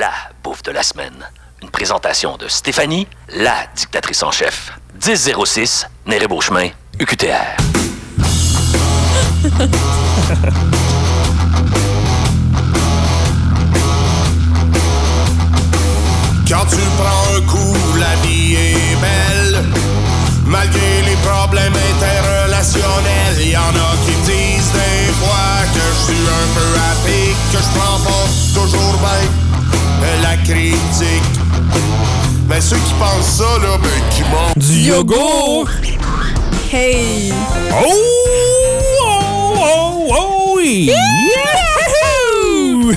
la bouffe de la semaine. Une présentation de Stéphanie, la dictatrice en chef. 1006, Néré Beauchemin, UQTR. Quand tu prends un coup, la vie est belle. Malgré les problèmes interrelationnels, y en a qui disent des fois que je suis un peu à pic, que je prends pas toujours bien la critique. Mais ceux qui pensent ça, là, ben, qui m'ont. Du yogourt! Hey! Oh! Oh! Oh! Oh! oui!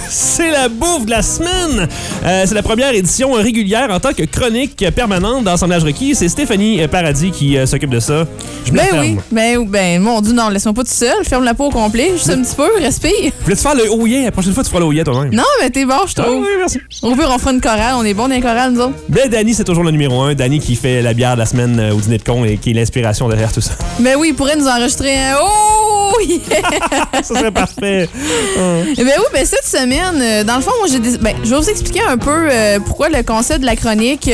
C'est la bouffe de la semaine. Euh, c'est la première édition régulière en tant que chronique permanente d'Assemblage requis. C'est Stéphanie Paradis qui euh, s'occupe de ça. Je me Ben oui, ben, ben mon Dieu, non, laisse-moi pas tout seul. Ferme la peau au complet, juste un petit peu, respire. Voulais-tu faire le oh yeah? La prochaine fois, tu feras le oh yeah toi-même. Non, mais t'es bon, je Ah trouve. oui, merci. On fera une chorale, on est bon dans les chorales, nous autres. Ben, Danny, c'est toujours le numéro un. Danny qui fait la bière de la semaine euh, au dîner de con et qui est l'inspiration derrière tout ça. Ben oui, il pourrait nous enregistrer un Oh! yeah! ça serait parfait. Hum. Ben oui, ben cette semaine, euh, dans le fond, moi, j'ai des- ben, je vais vous expliquer un peu euh, pourquoi le concept de la chronique.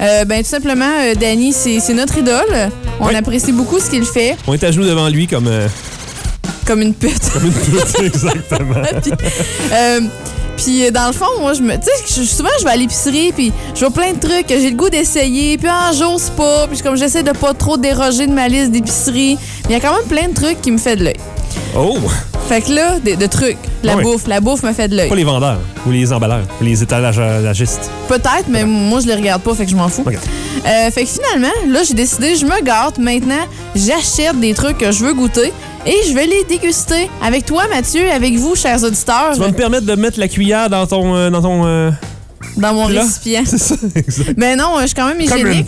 Euh, ben tout simplement, euh, Danny, c'est notre idole. On Oui. apprécie beaucoup ce qu'il fait, On est à genoux devant lui comme, comme une pute. comme une pute, exactement. puis, puis, dans le fond, moi, je me, tu sais, souvent je vais à l'épicerie, puis je vois plein de trucs que j'ai le goût d'essayer, puis un jour c'est pas, puis comme j'essaie de pas trop déroger de ma liste d'épicerie, il y a quand même plein de trucs qui me fait de l'œil. Oh! Fait que là, de, de trucs, la oui. bouffe, la bouffe me fait de l'œil. Pas les vendeurs, ou les emballeurs, ou les étalagistes. Peut-être, mais moi, je les regarde pas, fait que je m'en fous. Euh, fait que finalement, là, j'ai décidé, je me gâte. Maintenant, j'achète des trucs que je veux goûter et je vais les déguster avec toi, Mathieu, avec vous, chers auditeurs, Tu vas me permettre de mettre la cuillère dans ton. euh, dans ton euh, dans mon récipient. C'est ça, exact. Mais non, je suis quand même hygiénique.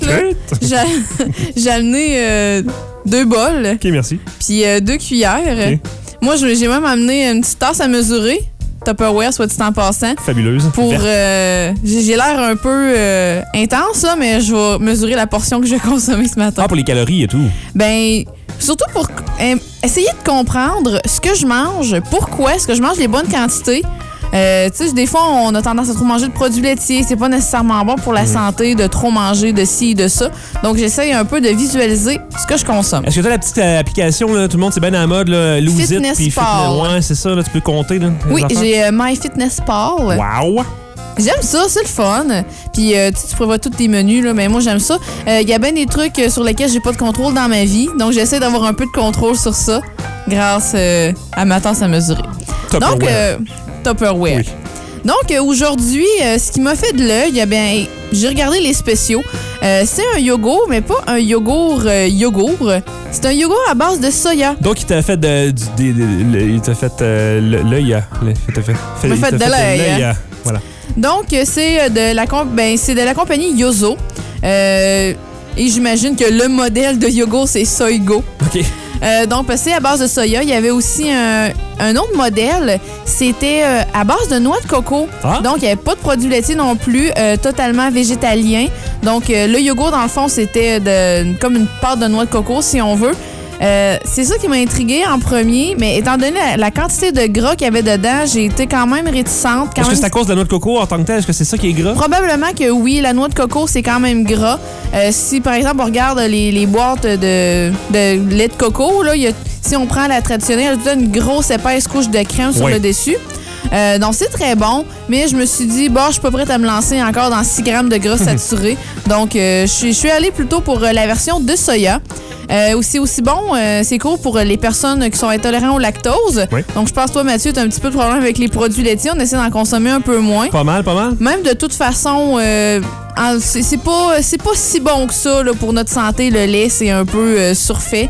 J'ai amené euh, deux bols, Ok, merci. puis euh, deux cuillères. Ok. Moi, j'ai même amené une petite tasse à mesurer, Tupperware, soit dit en passant. Fabuleuse. Pour euh, j'ai l'air un peu intense là, mais je vais mesurer la portion que je vais consommer ce matin. Ah, pour les calories et tout. Ben surtout pour essayer de comprendre ce que je mange, pourquoi est-ce que je mange les bonnes quantités. Euh, tu sais, des fois, on a tendance à trop manger de produits laitiers. C'est pas nécessairement bon pour la santé de trop manger de ci et de ça. Donc, j'essaye un peu de visualiser ce que je consomme. Est-ce que tu as la petite euh, application, là, tout le monde, c'est bien à la mode, là, Lose It, Fitness Pal. Ouais, c'est ça, là, tu peux compter, là. Oui, j'ai euh, MyFitnessPal. Wow! J'aime ça, c'est le fun. Puis euh, tu, prévois tous tes menus, là, mais moi j'aime ça. Il y a bien des trucs euh, sur lesquels j'ai pas de contrôle dans ma vie, donc j'essaie d'avoir un peu de contrôle sur ça grâce euh, à ma tasse à mesurer. Donc, euh, Tupperware. Oui. Donc, euh, aujourd'hui, euh, ce qui m'a fait de l'œil, eh bien, j'ai regardé les spéciaux. Euh, c'est un yogourt, mais pas un yogourt euh, yogourt. C'est un yogourt à base de soya. Donc, il t'a fait de, du- il t'a fait l'œil le- Il t'a fait, fait, il fait t'a de l'œil, à- Voilà. Donc, c'est de la ben, c'est de la compagnie Yozo. Et j'imagine que le modèle de yogourt, c'est Soygo. OK. Euh, donc, c'est à base de soya. Il y avait aussi un, un autre modèle. C'était euh, à base de noix de coco. Ah. Donc, il n'y avait pas de produits laitiers non plus, euh, totalement végétalien. Donc, le yogourt, dans le fond, c'était comme une pâte de noix de coco, si on veut. Euh, c'est ça qui m'a intriguée en premier, mais étant donné la, la quantité de gras qu'il y avait dedans, j'ai été quand même réticente. Est-ce que c'est à cause de la noix de coco en tant que tel? Est-ce que c'est ça qui est gras? Probablement que oui, la noix de coco, c'est quand même gras. Euh, si, par exemple, on regarde les, les boîtes de, de lait de coco, là, il y a- si on prend la traditionnelle, elle a une grosse épaisse couche de crème sur le dessus. Euh, donc, c'est très bon, mais je me suis dit, bon, je suis pas prête à me lancer encore dans 6 grammes de gras saturé. donc, euh, je suis- je suis allée plutôt pour euh, la version de soya. Euh, aussi, aussi bon, euh, c'est cool pour les personnes qui sont intolérantes au lactose. Oui. Donc, je pense, toi, Mathieu, tu as un petit peu de problème avec les produits laitiers. On essaie d'en consommer un peu moins. Pas mal, pas mal. Même de toute façon, euh, c'est pas, pas si bon que ça là, pour notre santé. Le lait, c'est un peu euh, surfait.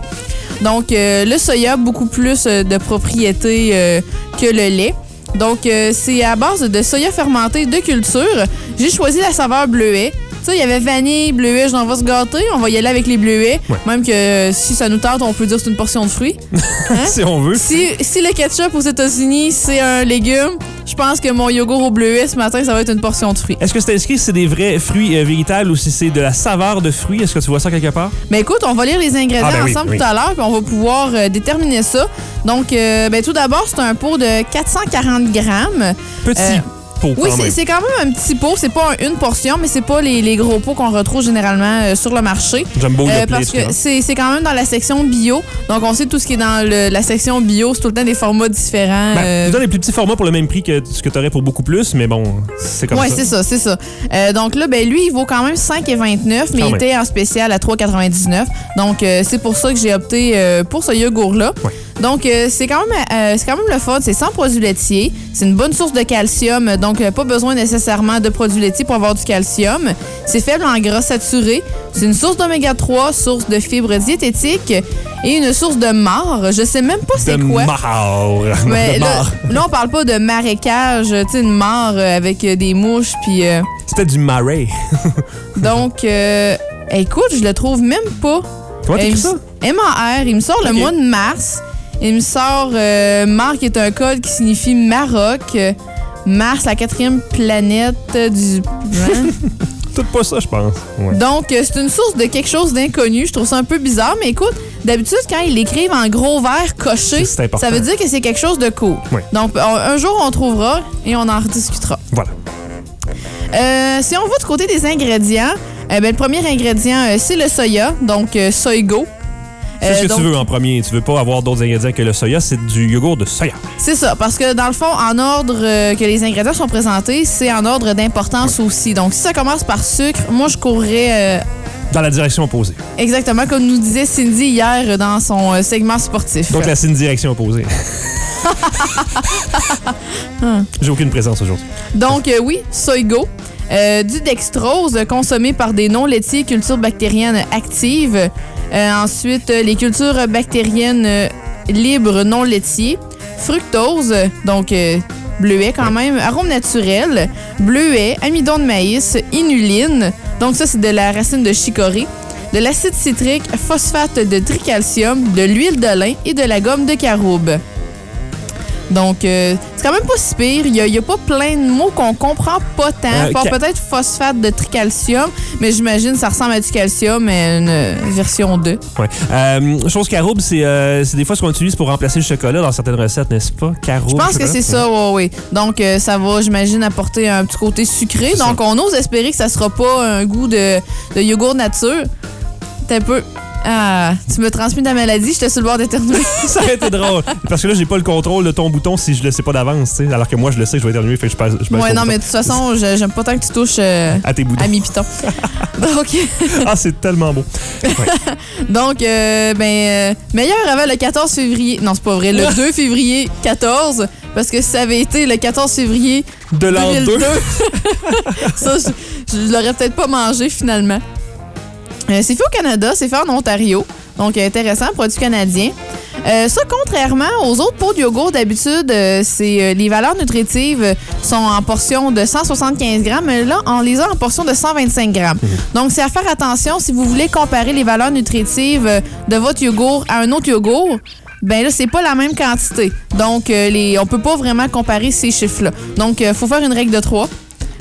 Donc, le soya, beaucoup plus de propriétés que le lait. Donc, c'est à base de soya fermenté de culture. J'ai choisi la saveur bleuet. Tu sais, il y avait vanille, bleuet, j'en vais se gâter. On va y aller avec les bleuets. Ouais. Même que euh, si ça nous tente, on peut dire que c'est une portion de fruits. Hein? Si on veut. Si, si le ketchup aux États-Unis, c'est un légume, je pense que mon yogourt au bleuet ce matin, ça va être une portion de fruits. Est-ce que c'est inscrit si c'est des vrais fruits euh, véritables ou si c'est de la saveur de fruits? Est-ce que tu vois ça quelque part? Mais écoute, on va lire les ingrédients Ah, ben oui, ensemble oui. tout à l'heure, puis on va pouvoir euh, déterminer ça. Donc, euh, ben, tout d'abord, c'est un pot de 440 grammes. Petit. Euh, pot Oui, c'est quand même un petit pot. C'est pas un- une portion, mais c'est pas les, les gros pots qu'on retrouve généralement euh, sur le marché. Jumbo, Euh, le parce que c'est c'est quand même dans la section bio. Donc, on sait tout ce qui est dans le- la section bio. C'est tout le temps des formats différents. Ben, euh, tu donnes les plus petits formats pour le même prix que ce que tu aurais pour beaucoup plus, mais bon, c'est comme Ouais, ça. c'est ça, c'est ça. Euh, donc là, ben lui, il vaut quand même 5,29, mais Quand il même. était en spécial à 3,99. Donc euh, c'est pour ça que j'ai opté euh, pour ce yogourt-là. Ouais. Donc euh, c'est quand même euh, c'est quand même le fun, c'est sans produits laitiers, c'est une bonne source de calcium, donc euh, pas besoin nécessairement de produits laitiers pour avoir du calcium. C'est faible en gras saturé, c'est une source d'oméga 3, source de fibres diététiques et une source de marre. Je sais même pas c'est quoi. marre. Mais De là, marre. là, on parle pas de marécage, tu sais, une mare euh, avec des mouches, puis euh, C'était du marais. donc, euh, écoute, je le trouve même pas. Comment t'écris ça? m a r il me sort le mois de mars. Il me sort euh, Mar, qui est un code qui signifie Maroc. Mars, la quatrième planète du... Hein? Tout pas ça, je pense. Ouais. Donc, euh, c'est une source de quelque chose d'inconnu. Je trouve ça un peu bizarre, mais écoute, d'habitude, quand ils l'écrivent en gros vert coché, ça veut dire que c'est quelque chose de cool. Ouais. Donc, on- un jour, on trouvera et on en rediscutera. Voilà. Euh, si on va du côté des ingrédients, euh, ben, le premier ingrédient, euh, c'est le soya, donc euh, Soygo. C'est ce Euh, que donc, tu veux en premier. Tu veux pas avoir d'autres ingrédients que le soya, c'est du yogourt de soya. C'est ça, parce que dans le fond, en ordre euh, que les ingrédients sont présentés, c'est en ordre d'importance aussi. Donc, si ça commence par sucre, moi, je courrais euh, Dans la direction opposée. exactement comme nous disait Cindy hier dans son euh, segment sportif. Donc, c'est une direction opposée. J'ai aucune présence aujourd'hui. Donc, euh, oui, Soygo. Euh, du dextrose consommé par des non-laitiers cultures bactériennes actives. Euh, ensuite, euh, les cultures bactériennes euh, libres non laitiers. Fructose, donc bleuet quand même. Arôme naturel. Bleuet, amidon de maïs, inuline. Donc ça, c'est de la racine de chicorée. De l'acide citrique, phosphate de tricalcium, de l'huile de lin et de la gomme de caroube. Donc, euh, c'est quand même pas si pire. Il y a, pas plein de mots qu'on comprend pas tant. Euh, ca- peut-être phosphate de tricalcium, mais j'imagine ça ressemble à du calcium, mais une version 2. Ouais. Euh, chose caroube, c'est euh, c'est des fois ce qu'on utilise pour remplacer le chocolat dans certaines recettes, n'est-ce pas? Caroube. Je pense que c'est ça, oui, oui. Donc, ça va, j'imagine, apporter un petit côté sucré. Donc, on ose espérer que ça sera pas un goût de, de yogourt nature. T'es un peu... Ah, tu me transmis ta maladie, j'étais sur le bord d'éternuer. ça aurait été drôle. Parce que là, j'ai pas le contrôle de ton bouton si je le sais pas d'avance, tu sais. Alors que moi, je le sais, je vais éternuer, fait que je passe. Je passe ouais, non, bouton. mais de toute façon, j'aime pas tant que tu touches euh, À tes boutons. à mi piton. Donc, Ah, c'est tellement beau. Donc, euh, ben, euh, meilleur avant le 14 février. Non, c'est pas vrai. Le 2 février 14. Parce que si ça avait été le 14 février De l'an 2. 2002, ça, je, je l'aurais peut-être pas mangé finalement. Euh, c'est fait au Canada, c'est fait en Ontario. Donc, intéressant, produit canadien. Euh, ça, contrairement aux autres pots de yogourt, d'habitude, euh, c'est les valeurs nutritives sont en portion de 175 grammes. mais Là, on les a en portion de 125 grammes. Donc, c'est à faire attention si vous voulez comparer les valeurs nutritives de votre yogourt à un autre yogourt. Ben là, c'est pas la même quantité. Donc, euh, les, on peut pas vraiment comparer ces chiffres-là. Donc, il faut faire une règle de 3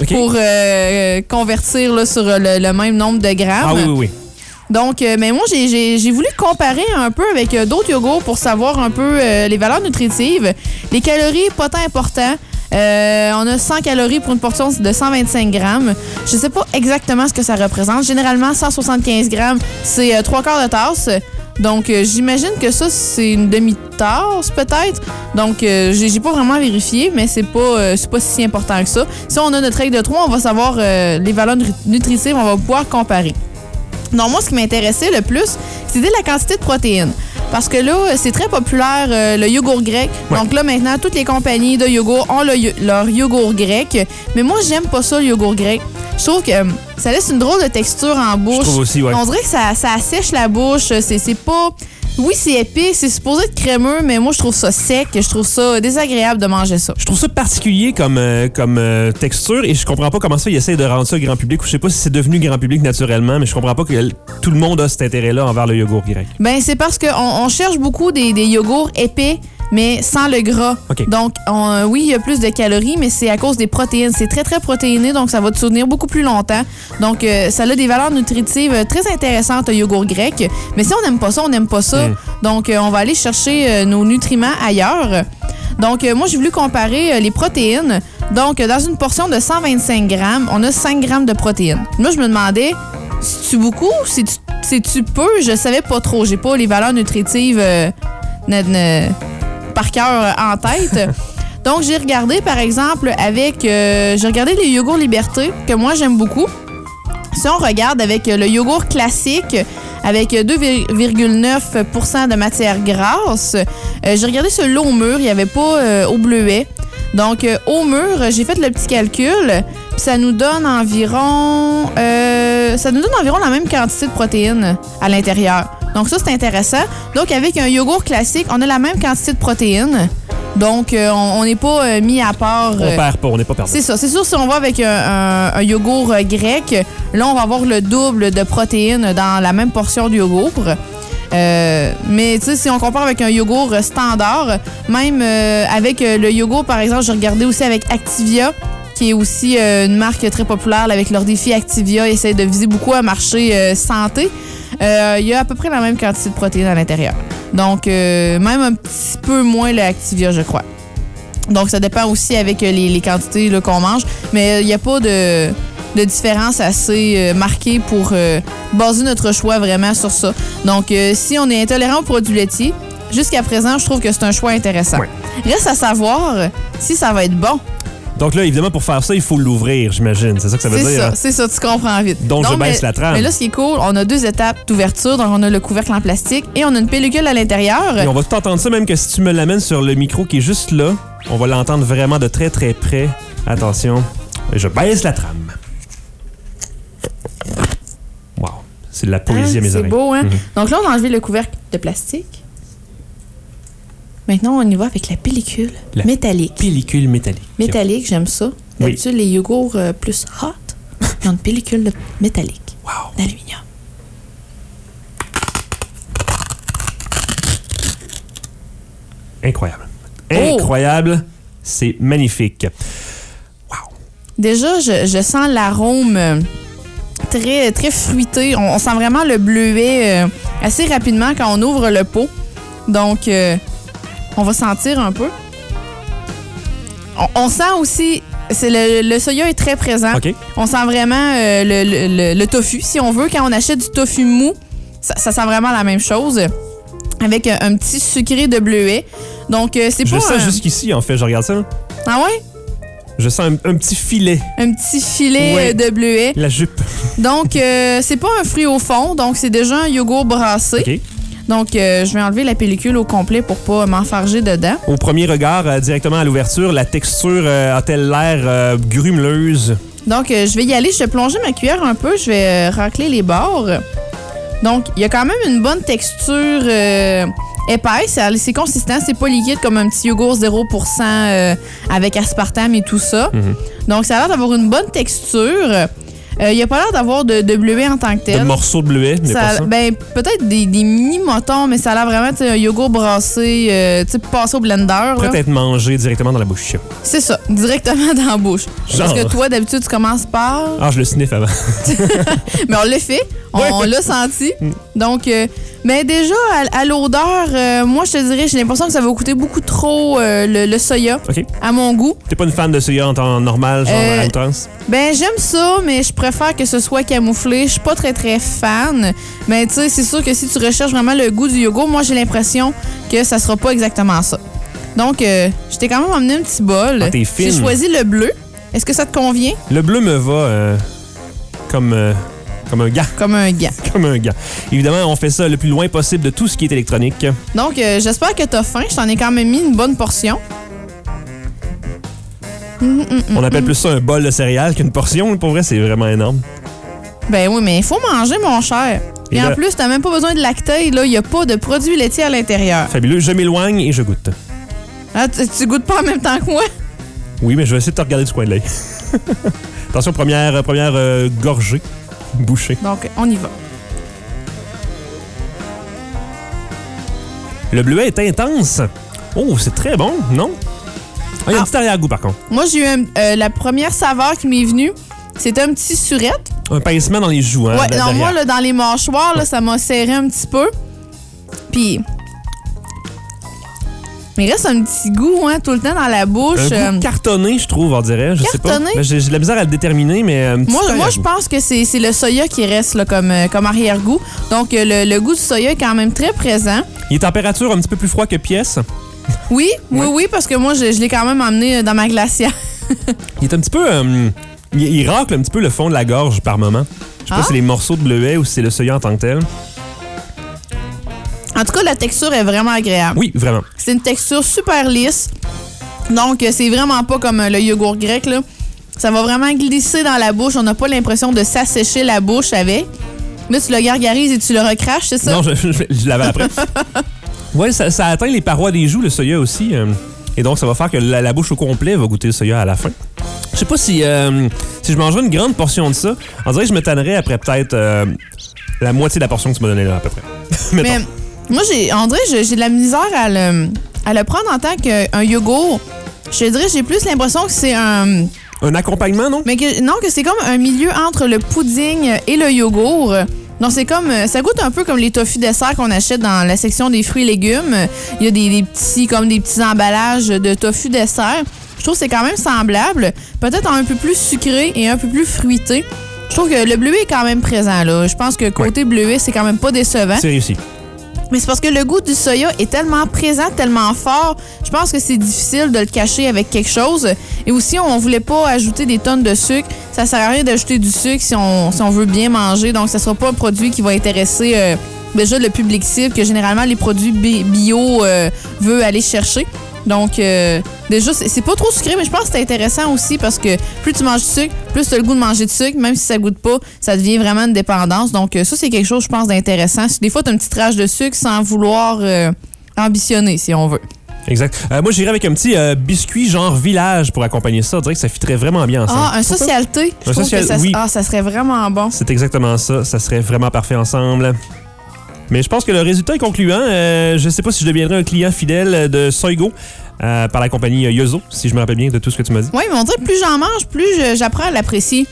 Pour euh, convertir là, sur le, le même nombre de grammes. Ah oui, oui, oui. Donc, euh, mais moi, j'ai- j'ai j'ai voulu comparer un peu avec euh, d'autres yogourts pour savoir un peu euh, les valeurs nutritives. Les calories, pas tant important. Euh, on a 100 calories pour une portion de 125 grammes. Je sais pas exactement ce que ça représente. Généralement, 175 grammes, c'est euh, trois quarts de tasse. Donc, euh, j'imagine que ça, c'est une demi-tasse, peut-être. Donc, euh, j'ai pas vraiment vérifié, mais c'est pas, euh, pas si important que ça. Si on a notre règle de 3, on va savoir les valeurs nutri- nutritives, on va pouvoir comparer. Non, moi, ce qui m'intéressait le plus, c'était la quantité de protéines. Parce que là, c'est très populaire, euh, le yogourt grec. Ouais. Donc là, maintenant, toutes les compagnies de yogourt ont le leur yogourt grec. Mais moi, j'aime pas ça, le yogourt grec. Je trouve que euh, ça laisse une drôle de texture en Je bouche. trouve aussi, ouais. On dirait que ça, ça assèche la bouche. C'est pas... Oui, c'est épais, c'est supposé être crémeux, mais moi, je trouve ça sec. Je trouve ça désagréable de manger ça. Je trouve ça particulier comme, euh, comme euh, texture et je comprends pas comment ça ils essayent de rendre ça grand public. Je sais pas si c'est devenu grand public naturellement, mais je comprends pas que tout le monde a cet intérêt-là envers le yogourt grec. Ben, c'est parce qu'on on cherche beaucoup des, des yogourts épais, mais sans le gras. Donc, on- euh, oui, il y a plus de calories, mais c'est à cause des protéines. C'est très, très protéiné, donc ça va te soutenir beaucoup plus longtemps. Donc, euh, ça a des valeurs nutritives euh, très intéressantes, le yogourt grec. Mais si on n'aime pas ça, on n'aime pas ça. Mm. Donc, euh, on va aller chercher nos nutriments ailleurs. Donc, moi, j'ai voulu comparer les protéines. Donc, dans une portion de 125 grammes, on a 5 grammes de protéines. Moi, je me demandais, c'est-tu beaucoup? C'est-tu c'est-tu peu? Je savais pas trop. J'ai pas les valeurs nutritives euh, par cœur en tête. Donc, j'ai regardé, par exemple, avec... euh, j'ai regardé les yogourts Liberté, que moi, j'aime beaucoup. Si on regarde avec euh, le yogourt classique, avec euh, 2,9 de matière grasse, euh, j'ai regardé celui au mur, il n'y avait pas euh, au bleuet. Donc, euh, au mur, j'ai fait le petit calcul, ça nous donne environ... euh, ça nous donne environ la même quantité de protéines à l'intérieur. Donc, ça, c'est intéressant. Donc, avec un yogourt classique, on a la même quantité de protéines. Donc, euh, on n'est pas euh, mis à part... On euh, perd pas, on n'est pas perdu. c'est ça. C'est sûr, si on va avec un, un- un yogourt grec, là, on va avoir le double de protéines dans la même portion du yogourt. Mais tu sais, si on compare avec un yogourt standard, même avec le yogourt, par exemple, j'ai regardé aussi avec Activia, qui est aussi euh, une marque très populaire avec leur défi Activia, essayent de viser beaucoup à marché euh, santé. Euh, Il y a à peu près la même quantité de protéines à l'intérieur. Donc, même un petit peu moins le Activia, je crois. Donc, ça dépend aussi avec les, les quantités qu'on mange. Mais il n'y a pas de, de différence assez euh, marquée pour euh, baser notre choix vraiment sur ça. Donc, euh, si on est intolérant aux produits laitiers, jusqu'à présent, je trouve que c'est un choix intéressant. Ouais. Reste à savoir si ça va être bon. Donc là, évidemment, pour faire ça, il faut l'ouvrir, j'imagine. C'est ça que ça veut C'est dire. ça, hein? c'est ça, tu comprends vite. Donc, je baisse mais- la trame. Mais là, ce qui est cool, on a deux étapes d'ouverture. Donc, on a le couvercle en plastique et on a une pellicule à l'intérieur. Et on va tout entendre ça, même que si tu me l'amènes sur le micro qui est juste là, on va l'entendre vraiment de très très près. Attention, je baisse la trame. Wow, c'est de la poésie Hein, à mes C'est oreilles. beau, hein? Mhm. Donc là, on a enlevé le couvercle de plastique. Maintenant, on y va avec la pellicule La métallique. Pellicule métallique. Métallique, j'aime ça. Oui. D'habitude, les yogourts euh, plus hot, ils ont une pellicule de- métallique Wow. d'aluminium. Incroyable. Oh! Incroyable. C'est magnifique. Wow. Déjà, je, je sens l'arôme euh, très, très fruité. On, on sent vraiment le bleuet euh, assez rapidement quand on ouvre le pot. Donc, euh, on va sentir un peu. On, on sent aussi... c'est Le, le soya est très présent. On sent vraiment euh, le, le- le- le tofu, si on veut. Quand on achète du tofu mou, ça, ça sent vraiment la même chose. Avec un, un petit sucré de bleuet. Donc, euh, c'est Je pas. le sens un- jusqu'ici, en fait. Je regarde ça. Ah ouais? Je sens un, un petit filet. Un petit filet Ouais. euh, de bleuet. La jupe. Donc, euh, c'est pas un fruit au fond. Donc, c'est déjà un yogourt brassé. Donc, euh, je vais enlever la pellicule au complet pour pas m'enfarger dedans. Au premier regard, euh, directement à l'ouverture, la texture euh, a-t-elle l'air grumeleuse? Donc, je vais y aller. Je vais plonger ma cuillère un peu. Je vais racler les bords. Donc, il y a quand même une bonne texture épaisse. C'est consistant. C'est pas liquide comme un petit yogourt 0% euh, avec aspartame et tout ça. Mhm. Donc, ça a l'air d'avoir une bonne texture. Euh, Il n'y a pas l'air d'avoir de, de bleuet en tant que De tel. morceaux de bleuet, mais Ça- pas ça. ben, peut-être des, des mini-motons, mais ça a l'air vraiment un yogourt brassé, euh, tu sais, passé au blender. là. Prêt à être mangé directement dans la bouche. C'est ça, directement dans la bouche. Parce Genre. que toi, d'habitude, tu commences par. Ah, je le sniffe avant. Mais on l'a fait, on, Ouais. on l'a senti. Donc, euh, mais déjà, à, à l'odeur, euh, moi, je te dirais, j'ai l'impression que ça va coûter beaucoup trop euh, le, le soya, OK. à mon goût. T'es pas une fan de soya en temps normal, genre Euh, à outrance? Ben, j'aime ça, mais je préfère que ce soit camouflé. Je suis pas très, très fan. Mais tu sais, c'est sûr que si tu recherches vraiment le goût du yogourt, moi, j'ai l'impression que ça sera pas exactement ça. Donc, euh, je t'ai quand même emmené un petit bol. Ah, t'es J'ai choisi le bleu. Est-ce que ça te convient? Le bleu me va euh, comme, euh, comme un gars. Comme un gant. Comme un gars. Évidemment, on fait ça le plus loin possible de tout ce qui est électronique. Donc, euh, j'espère que t'as faim. Je t'en ai quand même mis une bonne portion. Hum, hum, hum, On appelle plus ça un bol de céréales qu'une portion. Pour vrai, c'est vraiment énorme. Ben oui, mais il faut manger, mon cher. Et, Et en plus, t'as même pas besoin de lacter. Là, il y a pas de produits laitiers à l'intérieur. Fabuleux. Je m'éloigne et je goûte. Ah, tu, tu goûtes pas en même temps que moi? Oui, mais je vais essayer de te regarder du coin de l'œil. Attention, première, première euh, gorgée. Bouchée. Donc, on y va. Le bleuet est intense. Oh, c'est très bon, non? Il y a un Ah. petit arrière-goût, par contre. Moi, j'ai eu un- euh, la première saveur qui m'est venue. C'était un petit surette. Un pincement dans les joues, hein, ouais, de- non, derrière. moi, là, dans les mâchoires, là, ça m'a serré un petit peu. Puis, Mais il reste un petit goût, hein, tout le temps dans la bouche. Un goût Euh, cartonné, je trouve, on dirait. Je sais pas. Cartonné? Ben, J'ai de la misère à le déterminer, mais. un petit Moi, moi je pense que c'est le soya qui reste là, comme, euh, comme arrière-goût. Donc, euh, le, le goût du soya est quand même très présent. Il est température un petit peu plus froid que pièce. Oui, oui, Ouais. oui, parce que moi, je, je l'ai quand même emmené euh, dans ma glacière. Il est un petit peu. euh, il, il racle un petit peu le fond de la gorge par moment. Je sais pas Ah? si c'est les morceaux de bleuet ou si c'est le soya en tant que tel. En tout cas, la texture est vraiment agréable. Oui, vraiment. C'est une texture super lisse. Donc, euh, c'est vraiment pas comme euh, le yogourt grec, là. Ça va vraiment glisser dans la bouche. On n'a pas l'impression de s'assécher la bouche avec. Là, tu le gargarises et tu le recraches, c'est ça? Non, je, je, je l'avais après. ouais, ça, ça atteint les parois des joues, le soya aussi. euh, et donc, ça va faire que la, la bouche au complet va goûter le soya à la fin. Je sais pas si, euh, si je mangerais une grande portion de ça, on dirait que je me tannerais après peut-être euh, la moitié de la portion que tu m'as donnée là, à peu près. Mais moi, j'ai, en vrai, j'ai de la misère à le, à le prendre en tant qu'un yogourt. Je te dirais, j'ai plus l'impression que c'est un. Un accompagnement, non? Mais que, non, que c'est comme un milieu entre le pudding et le yogourt. Donc, c'est comme. Ça goûte un peu comme les tofu desserts qu'on achète dans la section des fruits et légumes. Il y a des, des petits, comme des petits emballages de tofu dessert. Je trouve que c'est quand même semblable. Peut-être un peu plus sucré et un peu plus fruité. Je trouve que le bleuet est quand même présent, là. Je pense que côté bleuet, c'est quand même pas décevant. C'est réussi. Mais c'est parce que le goût du soya est tellement présent, tellement fort, je pense que c'est difficile de le cacher avec quelque chose. Et aussi, on voulait pas ajouter des tonnes de sucre. Ça sert à rien d'ajouter du sucre si on, veut bien manger. Donc, ça sera pas un produit qui va intéresser euh, déjà le public cible que généralement les produits bi- bio euh, veulent aller chercher. Donc, euh, déjà, c'est pas trop sucré, mais je pense que c'est intéressant aussi parce que plus tu manges du sucre, plus tu as le goût de manger du sucre, même si ça goûte pas, ça devient vraiment une dépendance. Donc, euh, ça, c'est quelque chose, je pense, d'intéressant. Des fois, tu as une petite rage de sucre sans vouloir euh, ambitionner, si on veut. Exact. Euh, moi, j'irais avec un petit euh, biscuit genre village pour accompagner ça. On dirait que ça fitterait vraiment bien ensemble. Ah, un socialité. Je Un trouve social- que ça, oui. ah, ça serait vraiment bon. C'est exactement ça. Ça serait vraiment parfait ensemble. Mais je pense que le résultat est concluant. Euh, je sais pas si je deviendrai un client fidèle de Soigo euh, par la compagnie Yozo, si je me rappelle bien de tout ce que tu m'as dit. Oui, mais on dirait que plus j'en mange, plus j'apprends à l'apprécier.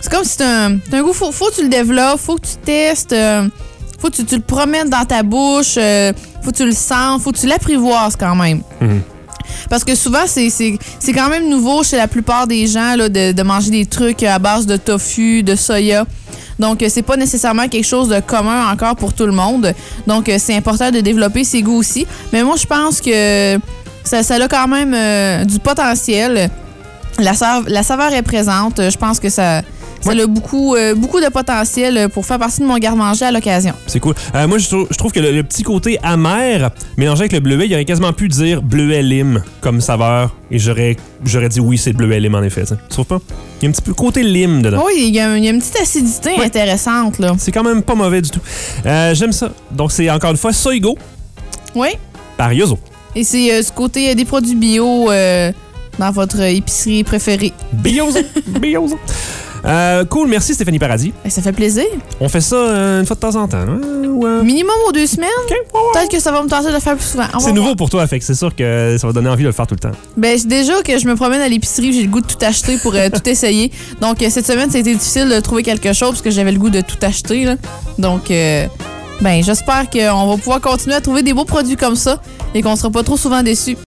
C'est comme si c'est un, un goût, faut, faut que tu le développes, faut que tu testes, euh, faut que tu, tu le promènes dans ta bouche, euh, faut que tu le sens, faut que tu l'apprivoises quand même. Mhm. Parce que souvent, c'est quand même nouveau chez la plupart des gens là, de, de manger des trucs à base de tofu, de soya. Donc, euh, c'est pas nécessairement quelque chose de commun encore pour tout le monde. Donc, euh, c'est important de développer ses goûts aussi. Mais moi, je pense que ça, ça a quand même euh, du potentiel. La, saveur, la saveur est présente. Je pense que ça, ça a beaucoup, euh, beaucoup de potentiel pour faire partie de mon garde-manger à l'occasion. C'est cool. Euh, moi, je trou- je trouve que le, le petit côté amer, mélangé avec le bleuet, il aurait quasiment pu dire bleuet lime comme saveur. Et j'aurais j'aurais dit oui, c'est le bleuet lime en effet. t'sais. Tu trouves pas? Il y a un petit peu côté lime dedans. Oui, il y, a, il y a une petite acidité Ouais. intéressante. là. C'est quand même pas mauvais du tout. Euh, J'aime ça. Donc, c'est encore une fois Soigo Oui. par Yozo. Et c'est euh, ce côté euh, des produits bio euh, dans votre épicerie préférée. Biozo. Euh, cool, merci Stéphanie Paradis. Ben, ça fait plaisir. On fait ça euh, une fois de temps en temps. hein? Minimum aux deux semaines. Peut-être que ça va me tenter de le faire plus souvent. C'est nouveau pour toi, fait que c'est sûr que ça va donner envie de le faire tout le temps. Ben, déjà que je me promène à l'épicerie, j'ai le goût de tout acheter pour euh, tout essayer. Donc, cette semaine, été difficile de trouver quelque chose parce que j'avais le goût de tout acheter. Là. Donc, euh, ben, j'espère qu'on va pouvoir continuer à trouver des beaux produits comme ça et qu'on sera pas trop souvent déçus.